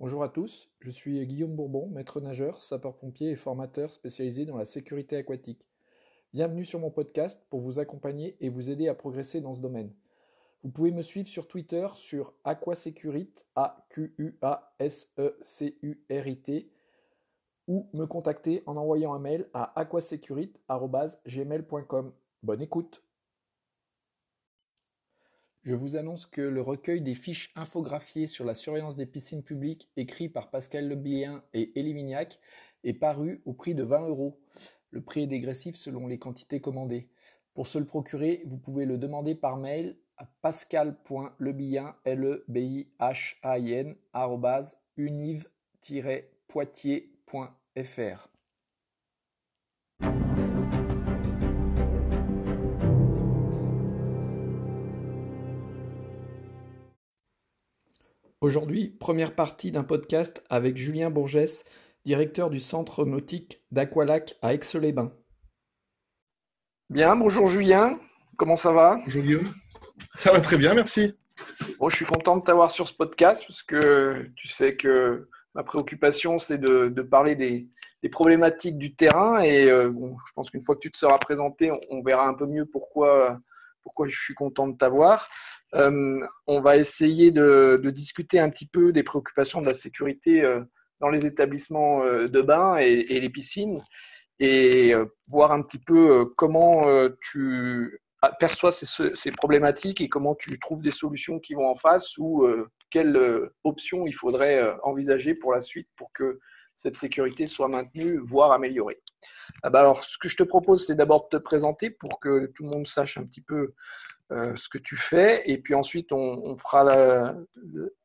Bonjour à tous, je suis Guillaume Bourbon, maître nageur, sapeur-pompier et formateur spécialisé dans la sécurité aquatique. Bienvenue sur mon podcast pour vous accompagner et vous aider à progresser dans ce domaine. Vous pouvez me suivre sur Twitter sur Aquasecurit, A-Q-U-A-S-E-C-U-R-I-T, ou me contacter en envoyant un mail à aquasecurit.gmail.com. Bonne écoute je vous annonce que le recueil des fiches infographiées sur la surveillance des piscines publiques écrit par Pascal Lebien et Elie Mignac est paru au prix de 20 euros. Le prix est dégressif selon les quantités commandées. Pour se le procurer, vous pouvez le demander par mail à pascal.lebien, l e b i h a i n univ-poitiers.fr. Aujourd'hui, première partie d'un podcast avec Julien Bourgès, directeur du centre nautique d'Aqualac à Aix-les-Bains. Bien, bonjour Julien, comment ça va? Bonjour Guillaume, ça va très bien, merci. Bon, je suis content de t'avoir sur ce podcast parce que tu sais que ma préoccupation, c'est de, parler des, problématiques du terrain et euh, bon, je pense qu'une fois que tu te seras présenté, on verra un peu mieux pourquoi pourquoi je suis content de t'avoir. Euh, on va essayer de, discuter un petit peu des préoccupations de la sécurité euh, dans les établissements euh, de bain et, les piscines et voir un petit peu comment tu perçois ces, problématiques et comment tu trouves des solutions qui vont en face ou quelles options il faudrait envisager pour la suite pour que cette sécurité soit maintenue, voire améliorée. Ah bah alors, ce que je te propose, c'est d'abord de te présenter pour que tout le monde sache un petit peu euh, ce que tu fais. Et puis ensuite, on, fera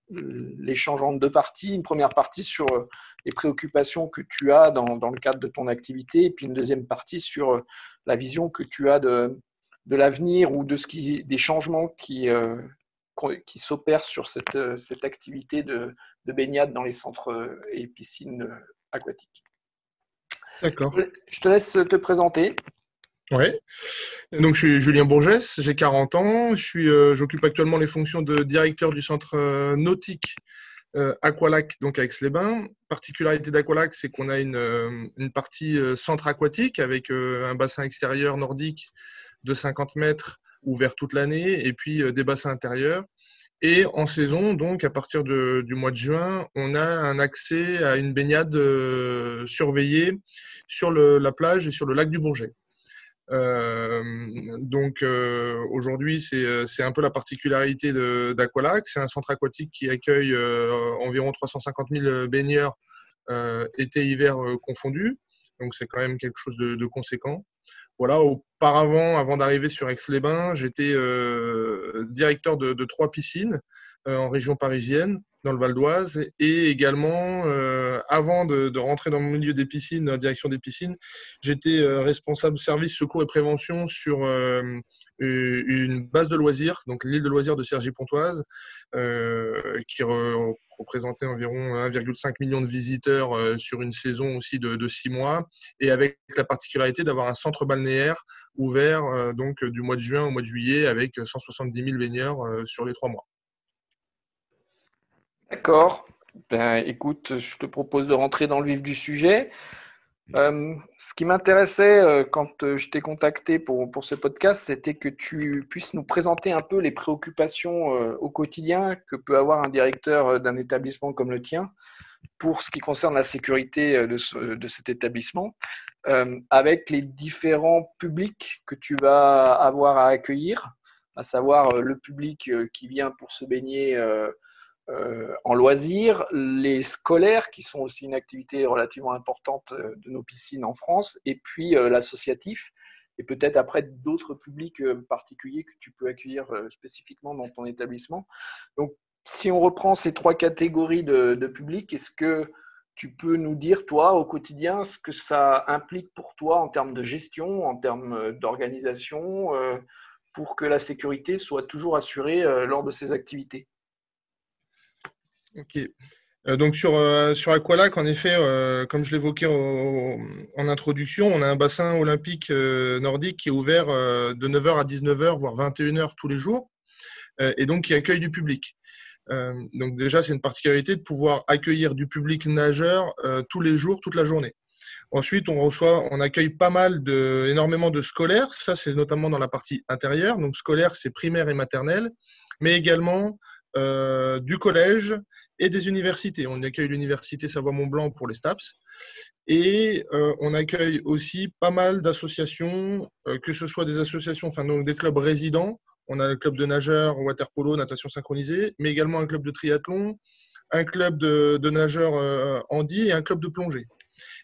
l'échange en deux parties. Une première partie sur euh, les préoccupations que tu as dans, le cadre de ton activité, et puis une deuxième partie sur euh, la vision que tu as de, l'avenir ou de ce qui, des changements qui, qui s'opèrent sur cette, cette activité de, de baignade dans les centres et piscines aquatiques. D'accord. Je te laisse te présenter. Oui. Donc, je suis Julien Bourgès, j'ai 40 ans. Euh, j'occupe actuellement les fonctions de directeur du centre euh, nautique euh, Aqualac, donc à Aix-les-Bains. Particularité d'Aqualac, c'est qu'on a une, une partie centre aquatique avec un bassin extérieur nordique de 50 mètres ouvert toute l'année et puis des bassins intérieurs. Et en saison, donc à partir du mois de juin, on a un accès à une baignade euh, surveillée sur la plage et sur le lac du Bourget. Euh, donc euh, aujourd'hui, c'est un peu la particularité d'Aqualac. C'est un centre aquatique qui accueille environ 350 000 baigneurs été-hiver confondus. Donc c'est quand même quelque chose de conséquent. Voilà, auparavant, avant d'arriver sur Aix-les-Bains, j'étais euh, directeur de, trois piscines euh, en région parisienne, dans le Val d'Oise, et également, euh, avant de, rentrer dans le milieu des piscines, dans la direction des piscines, j'étais responsable service secours et prévention sur une base de loisirs, donc l'île de loisirs de Cergy-Pontoise, qui représentait environ 1,5 million de visiteurs euh, sur une saison aussi de, six mois, et avec la particularité d'avoir un centre balnéaire ouvert euh, donc du mois de juin au mois de juillet avec 170 000 baigneurs euh, sur les trois mois. D'accord. Ben, écoute, je te propose de rentrer dans le vif du sujet. Euh, ce qui m'intéressait euh, quand euh, je t'ai contacté pour, pour ce podcast, c'était que tu puisses nous présenter un peu les préoccupations au quotidien que peut avoir un directeur d'un établissement comme le tien pour ce qui concerne la sécurité de, de cet établissement, avec les différents publics que tu vas avoir à accueillir, à savoir le public qui vient pour se baigner euh, en loisirs, les scolaires, qui sont aussi une activité relativement importante euh, de nos piscines en France, et puis euh, l'associatif, et peut-être après d'autres publics particuliers que tu peux accueillir spécifiquement dans ton établissement. Donc, si on reprend ces trois catégories de, de publics, est-ce que tu peux nous dire, toi, au quotidien, ce que ça implique pour toi en termes de gestion, en termes d'organisation, pour que la sécurité soit toujours assurée lors de ces activités? Ok. Euh, donc sur, euh, sur Aqualac, en effet, euh, comme je l'évoquais en introduction, on a un bassin olympique nordique qui est ouvert de 9h à 19h, voire 21h tous les jours, et donc qui accueille du public. donc déjà, c'est une particularité de pouvoir accueillir du public nageur tous les jours, toute la journée. Ensuite, on reçoit, on accueille pas mal de, énormément de scolaires. Ça, c'est notamment dans la partie intérieure. Donc, scolaire, c'est primaire et maternelle, mais également du collège et des universités. On accueille l'université Savoie-Mont-Blanc pour les STAPS. Et euh, on accueille aussi pas mal d'associations, euh, que ce soit des associations, enfin donc des clubs résidents. On a le club de nageurs, water polo, natation synchronisée, mais également un club de triathlon, un club de, nageurs handi et un club de plongée.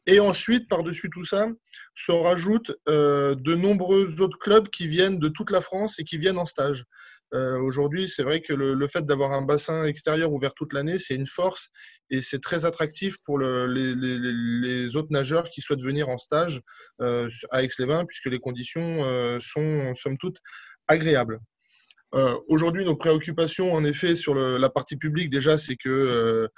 Et ensuite, par-dessus tout ça, se rajoutent euh, de nombreux autres clubs qui viennent de toute la France et qui viennent en stage. Euh, aujourd'hui, c'est vrai que le, fait d'avoir un bassin extérieur ouvert toute l'année, c'est une force et c'est très attractif pour les, autres nageurs qui souhaitent venir en stage euh, à Aix-les-Bains, puisque les conditions sont, somme toute, agréables. Aujourd'hui, nos préoccupations, en effet, sur la partie publique, déjà, c'est que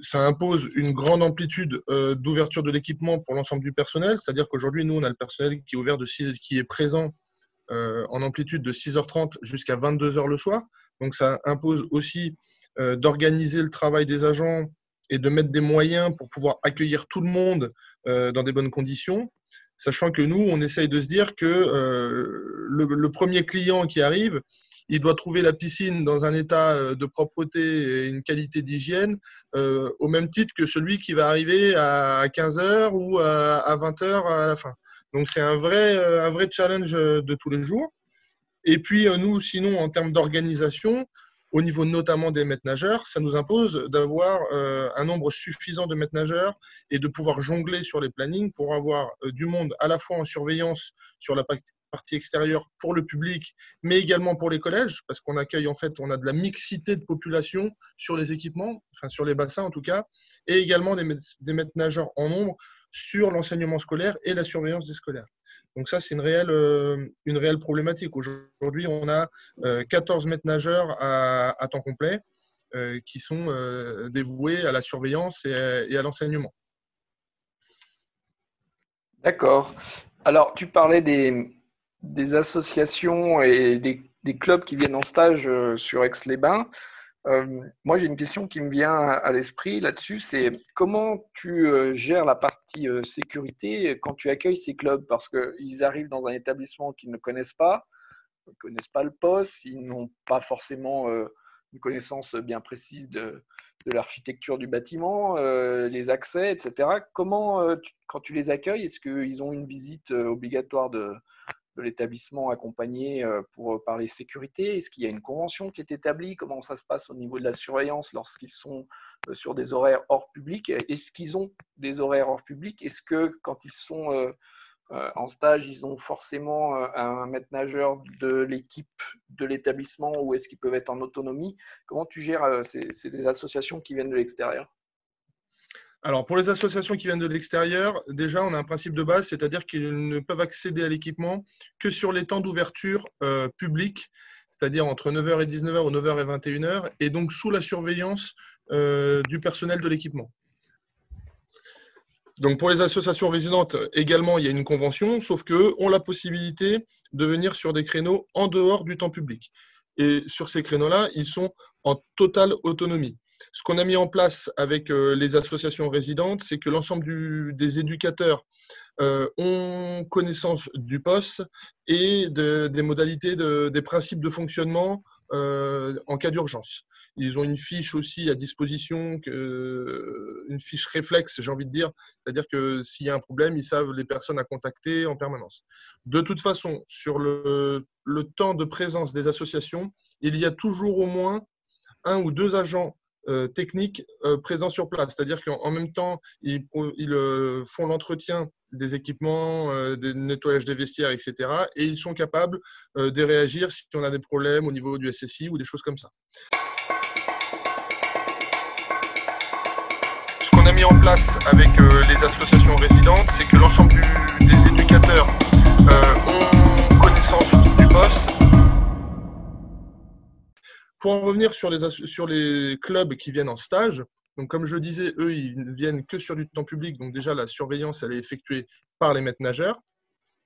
ça impose une grande amplitude euh, d'ouverture de l'équipement pour l'ensemble du personnel. C'est-à-dire qu'aujourd'hui, nous, on a le personnel qui est ouvert de qui est présent euh, en amplitude de 6h30 jusqu'à 22h le soir. Donc, ça impose aussi euh, d'organiser le travail des agents et de mettre des moyens pour pouvoir accueillir tout le monde dans des bonnes conditions. Sachant que nous, on essaye de se dire que le, premier client qui arrive, il doit trouver la piscine dans un état euh, de propreté et une qualité d'hygiène euh, au même titre que celui qui va arriver à 15h ou à 20h à la fin. Donc c'est un vrai, euh, challenge de tous les jours. Et puis nous, sinon, en termes d'organisation, au niveau notamment des maîtres nageurs, ça nous impose d'avoir euh, un nombre suffisant de maîtres nageurs et de pouvoir jongler sur les plannings pour avoir euh, du monde à la fois en surveillance sur la partie extérieure pour le public, mais également pour les collèges, parce qu'on accueille en fait, on a de la mixité de population sur les équipements, enfin sur les bassins en tout cas, et également des maîtres nageurs en nombre sur l'enseignement scolaire et la surveillance des scolaires. Donc ça, c'est une réelle, euh, problématique. Aujourd'hui, on a 14 euh, maîtres nageurs à, temps complet euh, qui sont dévoués à la surveillance et à, l'enseignement. D'accord. Alors, tu parlais des, associations et des, clubs qui viennent en stage sur Aix-les-Bains. Euh, moi, j'ai une question qui me vient à l'esprit là-dessus, c'est comment tu euh, gères la partie euh, sécurité quand tu accueilles ces clubs? Parce qu'ils arrivent dans un établissement qu'ils ne connaissent pas, ils ne connaissent pas le poste, ils n'ont pas forcément une connaissance bien précise de, l'architecture du bâtiment, les accès, etc. Comment, quand tu les accueilles, est-ce qu'ils ont une visite obligatoire de, de l'établissement accompagné euh, pour parler sécurité Est-ce qu'il y a une convention qui est établie? Comment ça se passe au niveau de la surveillance lorsqu'ils sont euh, sur des horaires hors public? Est-ce qu'ils ont des horaires hors public? Est-ce que quand ils sont euh, en stage, ils ont forcément un maître nageur de l'équipe de l'établissement ou est-ce qu'ils peuvent être en autonomie? Comment tu gères ces associations qui viennent de l'extérieur? Alors, pour les associations qui viennent de l'extérieur, déjà, on a un principe de base, c'est-à-dire qu'ils ne peuvent accéder à l'équipement que sur les temps d'ouverture euh, publique, c'est-à-dire entre 9h et 19h ou 9h et 21h, et donc sous la surveillance euh, du personnel de l'équipement. Donc pour les associations résidentes, également, il y a une convention, sauf qu'eux ont la possibilité de venir sur des créneaux en dehors du temps public. Et sur ces créneaux-là, ils sont en totale autonomie. Ce qu'on a mis en place avec euh, les associations résidentes, c'est que l'ensemble des éducateurs euh, ont connaissance du poste et des modalités, des principes de fonctionnement euh, en cas d'urgence. Ils ont une fiche aussi à disposition, une fiche réflexe, j'ai envie de dire, c'est-à-dire que s'il y a un problème, ils savent les personnes à contacter en permanence. De toute façon, sur le temps de présence des associations, il y a toujours au moins un ou deux agents techniques euh, présents sur place. C'est-à-dire qu'en même temps, ils, euh, font l'entretien des équipements, des nettoyages des vestiaires, etc. Et ils sont capables de réagir si on a des problèmes au niveau du SSI ou des choses comme ça. Ce qu'on a mis en place avec les associations résidentes, c'est que l'ensemble des éducateurs ont connaissance du poste pour en revenir sur les, clubs qui viennent en stage, donc comme je le disais, eux, ils ne viennent que sur du temps public, donc déjà la surveillance, elle est effectuée par les maîtres nageurs.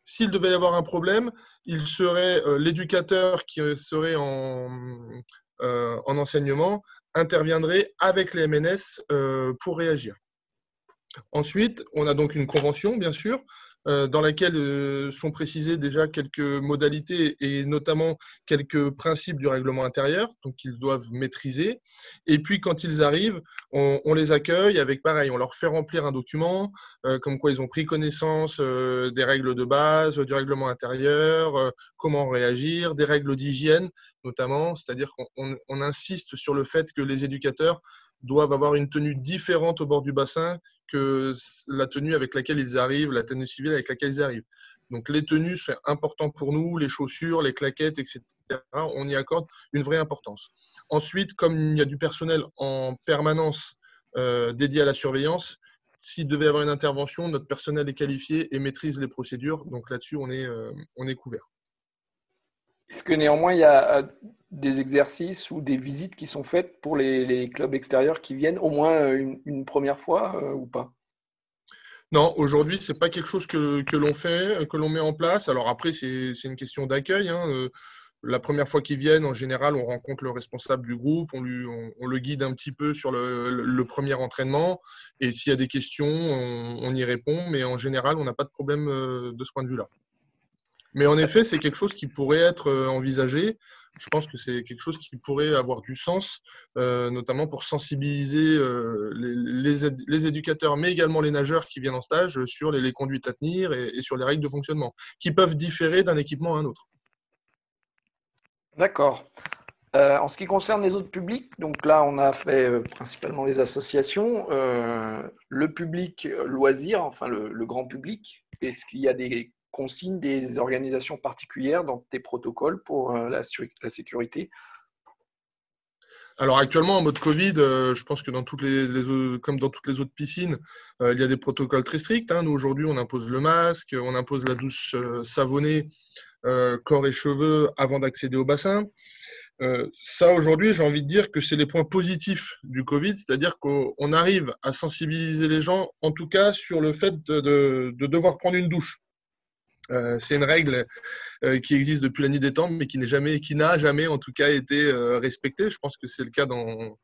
S'il devait y avoir un problème, il serait euh, l'éducateur qui serait en, en enseignement interviendraient avec les MNS pour réagir. Ensuite, on a donc une convention, bien sûr, euh, dans laquelle euh, sont précisées déjà quelques modalités et notamment quelques principes du règlement intérieur, donc qu'ils doivent maîtriser. Et puis quand ils arrivent, on, les accueille avec pareil, on leur fait remplir un document, euh, comme quoi ils ont pris connaissance des règles de base, du règlement intérieur, comment réagir, des règles d'hygiène notamment, c'est-à-dire qu'on insiste sur le fait que les éducateurs doivent avoir une tenue différente au bord du bassin que la tenue avec laquelle ils arrivent, la tenue civile avec laquelle ils arrivent. Donc les tenues, c'est important pour nous, les chaussures, les claquettes, etc. On y accorde une vraie importance. Ensuite, comme il y a du personnel en permanence euh, dédié à la surveillance, s'il devait y avoir une intervention, notre personnel est qualifié et maîtrise les procédures. Donc là-dessus, on est, euh, on est couvert. Est-ce que néanmoins, il y a euh, des exercices ou des visites qui sont faites pour les, clubs extérieurs qui viennent au moins euh, une, première fois euh, ou pas? Non, aujourd'hui, ce n'est pas quelque chose que, l'on fait, que l'on met en place. Alors après, c'est une question d'accueil. Hein. La première fois qu'ils viennent, en général, on rencontre le responsable du groupe, on, le guide un petit peu sur le, premier entraînement. Et s'il y a des questions, on, y répond. Mais en général, on n'a pas de problème de ce point de vue-là. Mais en effet, c'est quelque chose qui pourrait être euh, envisagé. Je pense que c'est quelque chose qui pourrait avoir du sens, euh, notamment pour sensibiliser euh, les, éducateurs, mais également les nageurs qui viennent en stage sur les, conduites à tenir et, sur les règles de fonctionnement, qui peuvent différer d'un équipement à un autre. D'accord. en ce qui concerne les autres publics, donc là on a fait principalement les associations, le public loisir, enfin le grand public, est-ce qu'il y a des consignes des organisations particulières dans tes protocoles pour euh, la, sécurité? Alors actuellement en mode Covid, euh, je pense que dans toutes les, comme dans toutes les autres piscines, euh, il y a des protocoles très stricts. Hein. Nous aujourd'hui, on impose le masque, on impose la douche savonnée corps et cheveux avant d'accéder au bassin. ça aujourd'hui, j'ai envie de dire que c'est les points positifs du Covid, c'est-à-dire qu'on arrive à sensibiliser les gens, en tout cas sur le fait de devoir prendre une douche. Euh, c'est une règle euh, qui existe depuis la nuit des temps, mais qui n'est jamais, qui n'a jamais en tout cas été euh, respectée. Je pense que c'est le cas dans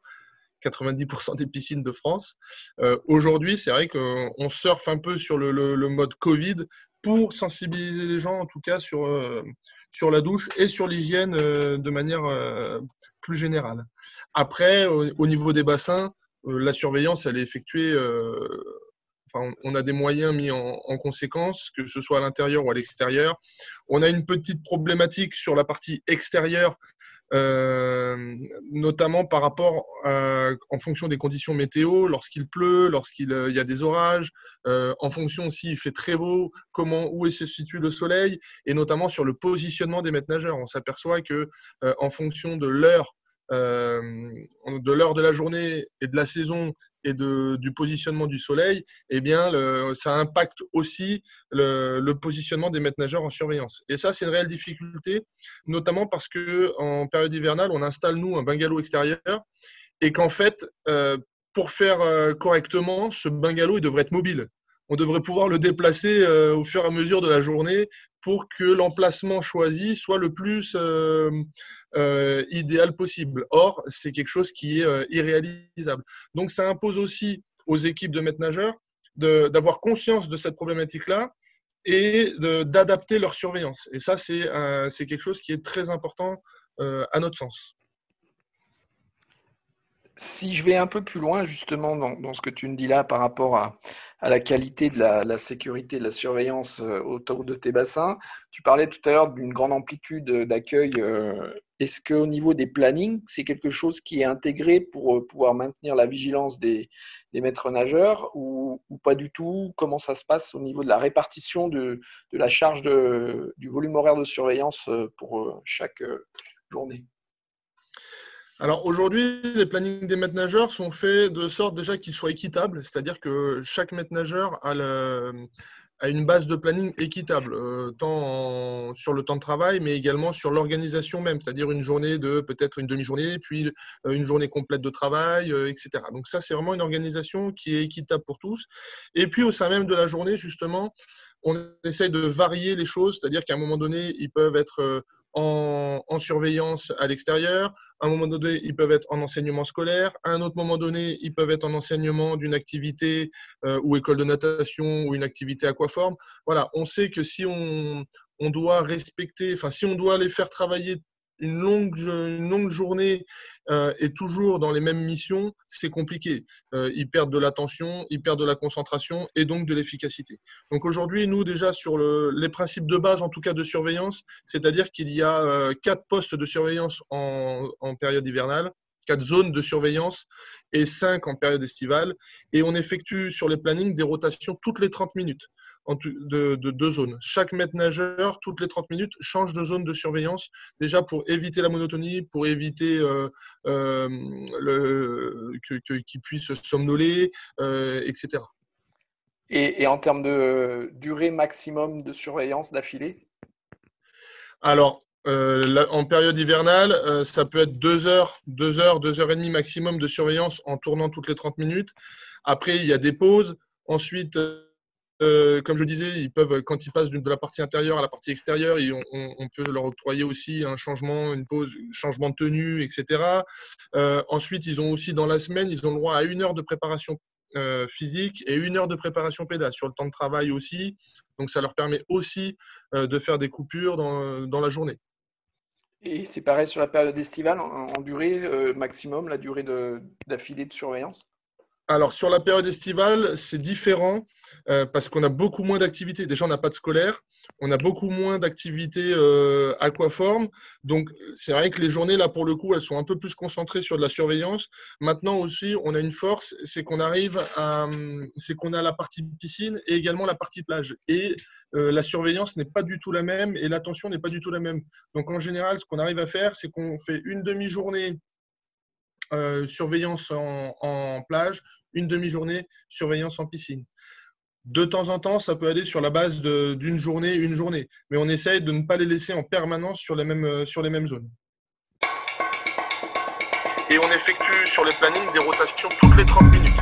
90% des piscines de France. Aujourd'hui, c'est vrai qu'on surfe un peu sur le, mode Covid pour sensibiliser les gens, en tout cas sur, sur la douche et sur l'hygiène de manière plus générale. Après, au, niveau des bassins, la surveillance, elle est effectuée on a des moyens mis en, conséquence, que ce soit à l'intérieur ou à l'extérieur. On a une petite problématique sur la partie extérieure, euh, notamment par rapport en fonction des conditions météo, lorsqu'il pleut, lorsqu'il euh, y a des orages, euh, en fonction aussi il fait très beau, comment où se situe le soleil, et notamment sur le positionnement des maîtres nageurs. On s'aperçoit que en fonction de l'heure de l'heure de la journée et de la saison et du positionnement du soleil, eh bien, ça impacte aussi le, positionnement des maîtres nageurs en surveillance. Et ça, c'est une réelle difficulté, notamment parce que en période hivernale, on installe nous un bungalow extérieur et qu'en fait, euh, pour faire euh, correctement, ce bungalow il devrait être mobile. On devrait pouvoir le déplacer euh, au fur et à mesure de la journée pour que l'emplacement choisi soit le plus idéal possible. Or, c'est quelque chose qui est euh, irréalisable. Donc, ça impose aussi aux équipes de maîtres nageurs d'avoir conscience de cette problématique-là et d'adapter leur surveillance. Et ça, c'est quelque chose qui est très important euh, à notre sens. Si je vais un peu plus loin justement dans, ce que tu me dis là par rapport à, la qualité de la, sécurité, de la surveillance autour de tes bassins, tu parlais tout à l'heure d'une grande amplitude d'accueil est-ce qu'au niveau des plannings, c'est quelque chose qui est intégré pour euh, pouvoir maintenir la vigilance des, maîtres nageurs ou, pas du tout? Comment ça se passe au niveau de la répartition de, la charge du volume horaire de surveillance euh, pour euh, chaque journée? Alors aujourd'hui, les plannings des maîtres nageurs sont faits de sorte déjà qu'ils soient équitables, c'est-à-dire que chaque maître nageur a à une base de planning équitable, euh, tant sur le temps de travail, mais également sur l'organisation même, c'est-à-dire une journée de peut-être une demi-journée, puis euh, une journée complète de travail, euh, etc. Donc ça, c'est vraiment une organisation qui est équitable pour tous. Et puis au sein même de la journée, justement, on essaye de varier les choses, c'est-à-dire qu'à un moment donné, ils peuvent être en, surveillance à l'extérieur. À un moment donné, ils peuvent être en enseignement scolaire. À un autre moment donné, ils peuvent être en enseignement d'une activité euh, ou école de natation ou une activité aquaforme. Voilà, on sait que si on, on doit respecter, enfin, si on doit les faire travailler une longue, une longue journée euh, et toujours dans les mêmes missions, c'est compliqué. Euh, ils perdent de l'attention, ils perdent de la concentration et donc de l'efficacité. Donc aujourd'hui, nous déjà sur les principes de base, en tout cas de surveillance, c'est-à-dire qu'il y a euh, quatre postes de surveillance en, en période hivernale, quatre zones de surveillance et cinq en période estivale. Et on effectue sur les plannings des rotations toutes les 30 minutes de, deux zones. Chaque maître nageur, toutes les 30 minutes, change de zone de surveillance, déjà pour éviter la monotonie, pour éviter euh, euh, qu'il puisse somnoler, euh, etc. Et, en termes de durée maximum de surveillance d'affilée? Alors, en période hivernale, ça peut être deux heures, deux heures, deux heures et demie maximum de surveillance en tournant toutes les 30 minutes. Après, il y a des pauses. Ensuite, euh, comme je disais, ils peuvent, quand ils passent de la partie intérieure à la partie extérieure, on, peut leur octroyer aussi un changement, une pause, changement de tenue, etc. Euh, ensuite, ils ont aussi dans la semaine, ils ont le droit à une heure de préparation euh, physique et une heure de préparation pédale sur le temps de travail aussi. Donc, ça leur permet aussi de faire des coupures dans, la journée. Et c'est pareil sur la période estivale, en, durée maximum, la durée d'affilée de surveillance? Alors, sur la période estivale, c'est différent euh, parce qu'on a beaucoup moins d'activités. Déjà, on n'a pas de scolaire, on a beaucoup moins d'activités euh, aquaformes. Donc, c'est vrai que les journées, là, pour le coup, elles sont un peu plus concentrées sur de la surveillance. Maintenant aussi, on a une force, c'est qu'on arrive à. C'est qu'on a la partie piscine et également la partie plage. Et euh, la surveillance n'est pas du tout la même et l'attention n'est pas du tout la même. Donc, en général, ce qu'on arrive à faire, c'est qu'on fait une demi-journée euh, surveillance en, plage, une demi-journée surveillance en piscine. De temps en temps, ça peut aller sur la base d'une journée, une journée, mais on essaye de ne pas les laisser en permanence sur les mêmes, euh, zones. Et on effectue sur les plannings des rotations toutes les 30 minutes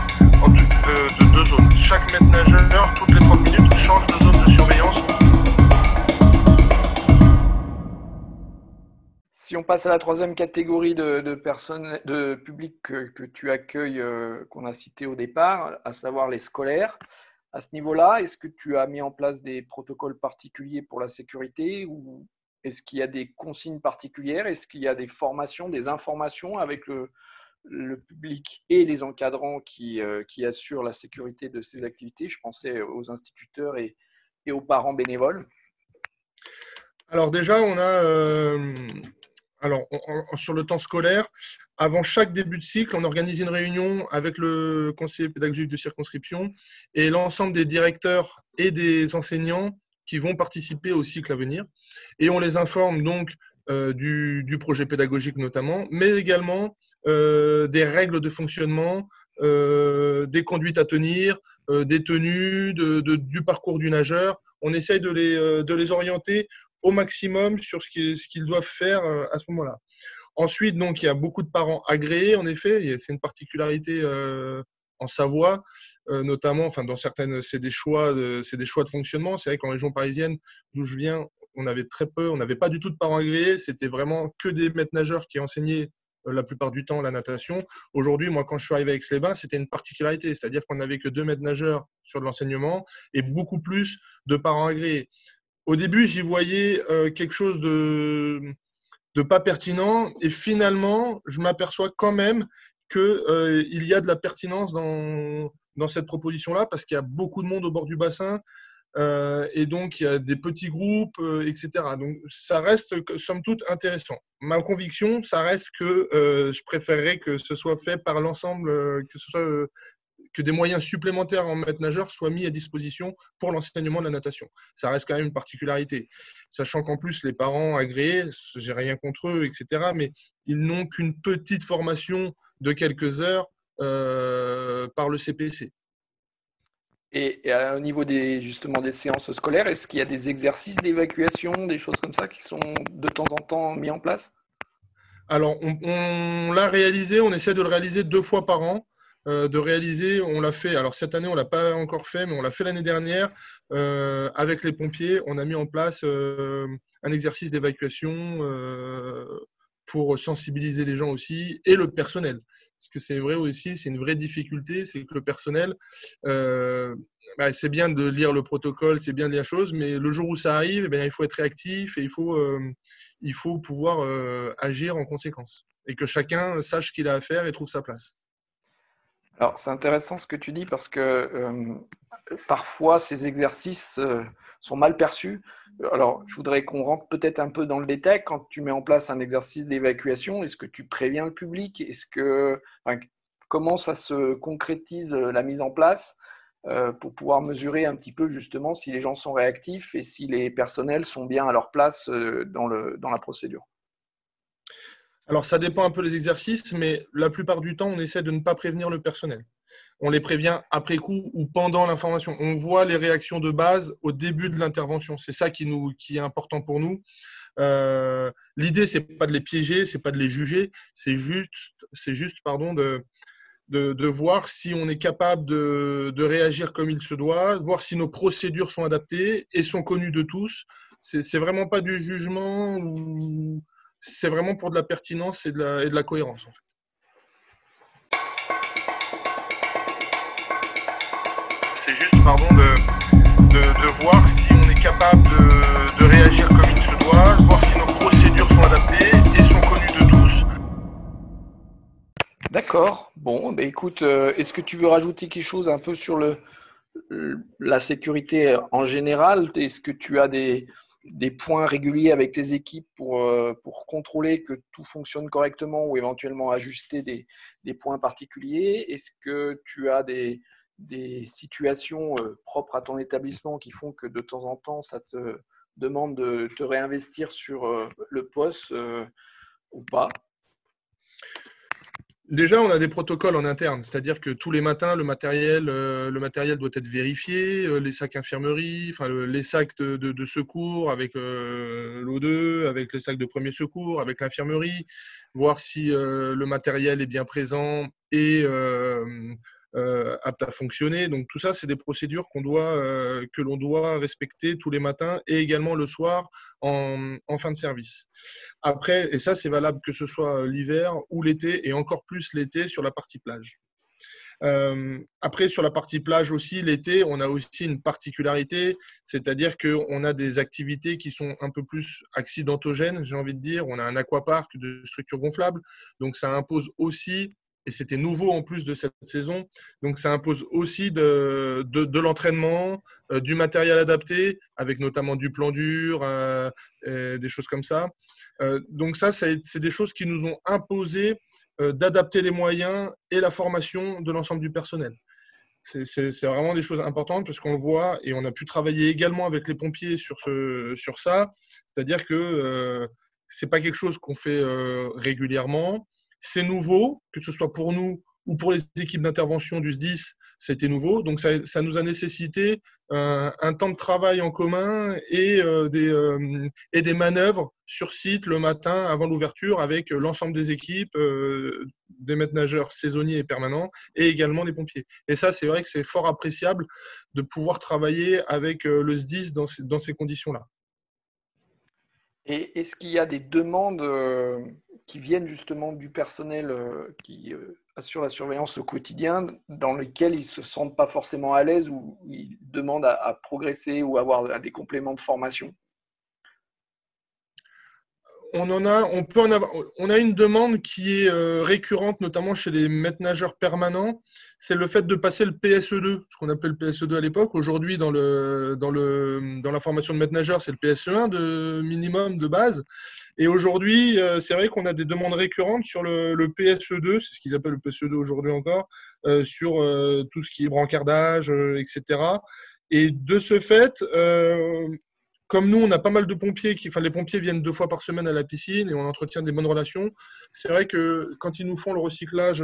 de, de deux zones. Chaque maître nageur, toutes les 30 minutes, change de zone de surveillance Si on passe à la troisième catégorie de, personnes, de public que, tu accueilles, euh, qu'on a cité au départ, à savoir les scolaires, à ce niveau-là, est-ce que tu as mis en place des protocoles particuliers pour la sécurité ou est-ce qu'il y a des consignes particulières? Est-ce qu'il y a des formations, des informations avec le, public et les encadrants qui, euh, qui, assurent la sécurité de ces activités? Je pensais aux instituteurs et, aux parents bénévoles. Alors déjà, on a, euh, alors, sur le temps scolaire, avant chaque début de cycle, on organise une réunion avec le conseiller pédagogique de circonscription et l'ensemble des directeurs et des enseignants qui vont participer au cycle à venir. Et on les informe donc euh, du, projet pédagogique notamment, mais également euh, des règles de fonctionnement, euh, des conduites à tenir, des tenues, du parcours du nageur. On essaye de les, de les orienter au maximum sur ce qu'ils doivent faire euh, à ce moment-là. Ensuite, donc, il y a beaucoup de parents agréés, en effet. C'est une particularité euh, en Savoie, euh, notamment, enfin, dans certaines, c'est des choix, c'est des choix de fonctionnement. C'est vrai qu'en région parisienne, d'où je viens, on avait très peu, on n'avait pas du tout de parents agréés. C'était vraiment que des maîtres nageurs qui enseignaient la plupart du temps la natation. Aujourd'hui, moi, quand je suis arrivé avec les bains, c'était une particularité, c'est-à-dire qu'on n'avait que deux maîtres nageurs sur de l'enseignement et beaucoup plus de parents agréés au début, j'y voyais euh, quelque chose de, de pas pertinent. Et finalement, je m'aperçois quand même qu'il euh, y a de la pertinence dans, cette proposition-là parce qu'il y a beaucoup de monde au bord du bassin. Euh, et donc, il y a des petits groupes, etc. Donc, ça reste, somme toute, intéressant. Ma conviction, ça reste que je préférerais que ce soit fait par l'ensemble, que ce soit que des moyens supplémentaires en maître nageur soient mis à disposition pour l'enseignement de la natation. Ça reste quand même une particularité. Sachant qu'en plus, les parents agréés, j'ai rien contre eux, etc., mais ils n'ont qu'une petite formation de quelques heures euh, par le CPC. Et, au niveau des, justement des séances scolaires, est-ce qu'il y a des exercices d'évacuation, des choses comme ça qui sont de temps en temps mis en place? Alors, on l'a réalisé, on essaie de le réaliser deux fois par an de réaliser, on l'a fait, alors cette année on ne l'a pas encore fait, mais on l'a fait l'année dernière, avec les pompiers, on a mis en place un exercice d'évacuation pour sensibiliser les gens aussi, et le personnel. Parce que c'est vrai aussi, c'est une vraie difficulté, c'est que le personnel, euh, bah, c'est bien de lire le protocole, c'est bien de lire chose, mais le jour où ça arrive, eh il faut être réactif et il faut, euh, il faut pouvoir euh, agir en conséquence. Et que chacun sache ce qu'il a à faire et trouve sa place. Alors, c'est intéressant ce que tu dis parce que parfois, ces exercices sont mal perçus. Alors, je voudrais qu'on rentre peut-être un peu dans le détail. Quand tu mets en place un exercice d'évacuation, est-ce que tu préviens le public? Est-ce que comment ça se concrétise euh, la mise en place euh, pour pouvoir mesurer un petit peu justement si les gens sont réactifs et si les personnels sont bien à leur place euh, dans, le, dans la procédure? Alors, ça dépend un peu des exercices, mais la plupart du temps, on essaie de ne pas prévenir le personnel on les prévient après coup ou pendant l'information. On voit les réactions de base au début de l'intervention. C'est ça qui, nous, qui est important pour nous. Euh, L'idée, c'est pas de les piéger, c'est pas de les juger, c'est juste, c'est juste pardon, de, de, voir si on est capable de, de, réagir comme il se doit, voir si nos procédures sont adaptées et sont connues de tous. C'est vraiment pas du jugement, c'est vraiment pour de la pertinence et de la, et de la cohérence en fait. pardon, de, de, voir si on est capable de, de, réagir comme il se doit, voir si nos procédures sont adaptées et sont connues de tous. D'accord. Bon, bah écoute, euh, est-ce que tu veux rajouter quelque chose un peu sur le, la sécurité en général? Est-ce que tu as des, des points réguliers avec tes équipes pour, euh, pour contrôler que tout fonctionne correctement ou éventuellement ajuster des, points particuliers? Est-ce que tu as des, des situations euh, propres à ton établissement qui font que de temps en temps, ça te demande de te réinvestir sur euh, le poste ou pas? Déjà, on a des protocoles en interne, c'est-à-dire que tous les matins, le matériel, le matériel doit être vérifié, les sacs infirmerie, enfin, les sacs de, secours avec l'O2, avec les sacs de premier secours, avec l'infirmerie, voir si le matériel est bien présent et euh, apte à fonctionner. Donc tout ça, c'est des procédures qu'on doit, euh, que l'on doit respecter tous les matins et également le soir en, fin de service. Après, et ça c'est valable que ce soit l'hiver ou l'été et encore plus l'été sur la partie plage. Euh, après, sur la partie plage aussi, l'été, on a aussi une particularité, c'est-à-dire qu'on a des activités qui sont un peu plus accidentogènes, j'ai envie de dire. On a un aquapark de structure gonflable, donc ça impose aussi et c'était nouveau en plus de cette saison. Donc ça impose aussi de, de, l'entraînement, euh, du matériel adapté, avec notamment du plan dur, euh, des choses comme ça. Euh, donc ça, c'est des choses qui nous ont imposé d'adapter les moyens et la formation de l'ensemble du personnel. C'est vraiment des choses importantes parce qu'on le voit et on a pu travailler également avec les pompiers sur, ce, sur ça. C'est-à-dire que ce n'est pas quelque chose qu'on fait régulièrement c'est nouveau, que ce soit pour nous ou pour les équipes d'intervention du SDIS, c'était nouveau. Donc, ça, nous a nécessité euh, un temps de travail en commun et, euh, des, euh, et des manœuvres sur site le matin avant l'ouverture avec l'ensemble des équipes, des maîtres nageurs saisonniers et permanents et également les pompiers. Et ça, c'est vrai que c'est fort appréciable de pouvoir travailler avec le SDIS dans ces, dans ces conditions-là. Et est-ce qu'il y a des demandes qui viennent justement du personnel euh, qui euh, assure la surveillance au quotidien, dans lequel ils ne se sentent pas forcément à l'aise ou ils demandent à, progresser ou avoir des compléments de formation on en a, on peut en avoir, on a une demande qui est euh, récurrente, notamment chez les maîtres nageurs permanents, c'est le fait de passer le PSE2, ce qu'on appelle le PSE2 à l'époque. Aujourd'hui, dans, le, dans, le, dans la formation de maître nageur, c'est le PSE1 de minimum de base. Et aujourd'hui, euh, c'est vrai qu'on a des demandes récurrentes sur le, PSE2, c'est ce qu'ils appellent le PSE2 aujourd'hui encore, euh, sur tout ce qui est brancardage, etc. Et de ce fait, comme nous, on a pas mal de pompiers, qui, enfin, les pompiers viennent deux fois par semaine à la piscine et on entretient des bonnes relations. C'est vrai que quand ils nous font le recyclage,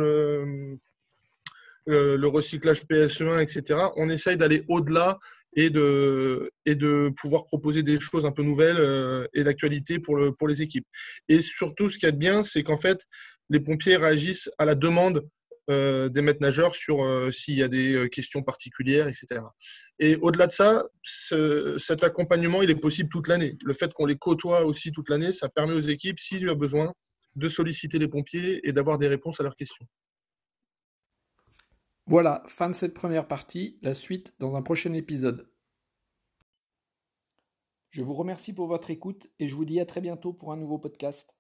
euh, le recyclage PSE1, etc., on essaye d'aller au-delà et de, pouvoir proposer des choses un peu nouvelles euh, et d'actualité pour, le, pour les équipes. Et surtout, ce qu'il y a de bien, c'est qu'en fait, les pompiers réagissent à la demande euh, des maîtres nageurs sur euh, s'il y a des questions particulières, etc. Et au-delà de ça, cet accompagnement, il est possible toute l'année. Le fait qu'on les côtoie aussi toute l'année, ça permet aux équipes, s'il y a besoin, de solliciter les pompiers et d'avoir des réponses à leurs questions. Voilà, fin de cette première partie, la suite dans un prochain épisode. Je vous remercie pour votre écoute et je vous dis à très bientôt pour un nouveau podcast.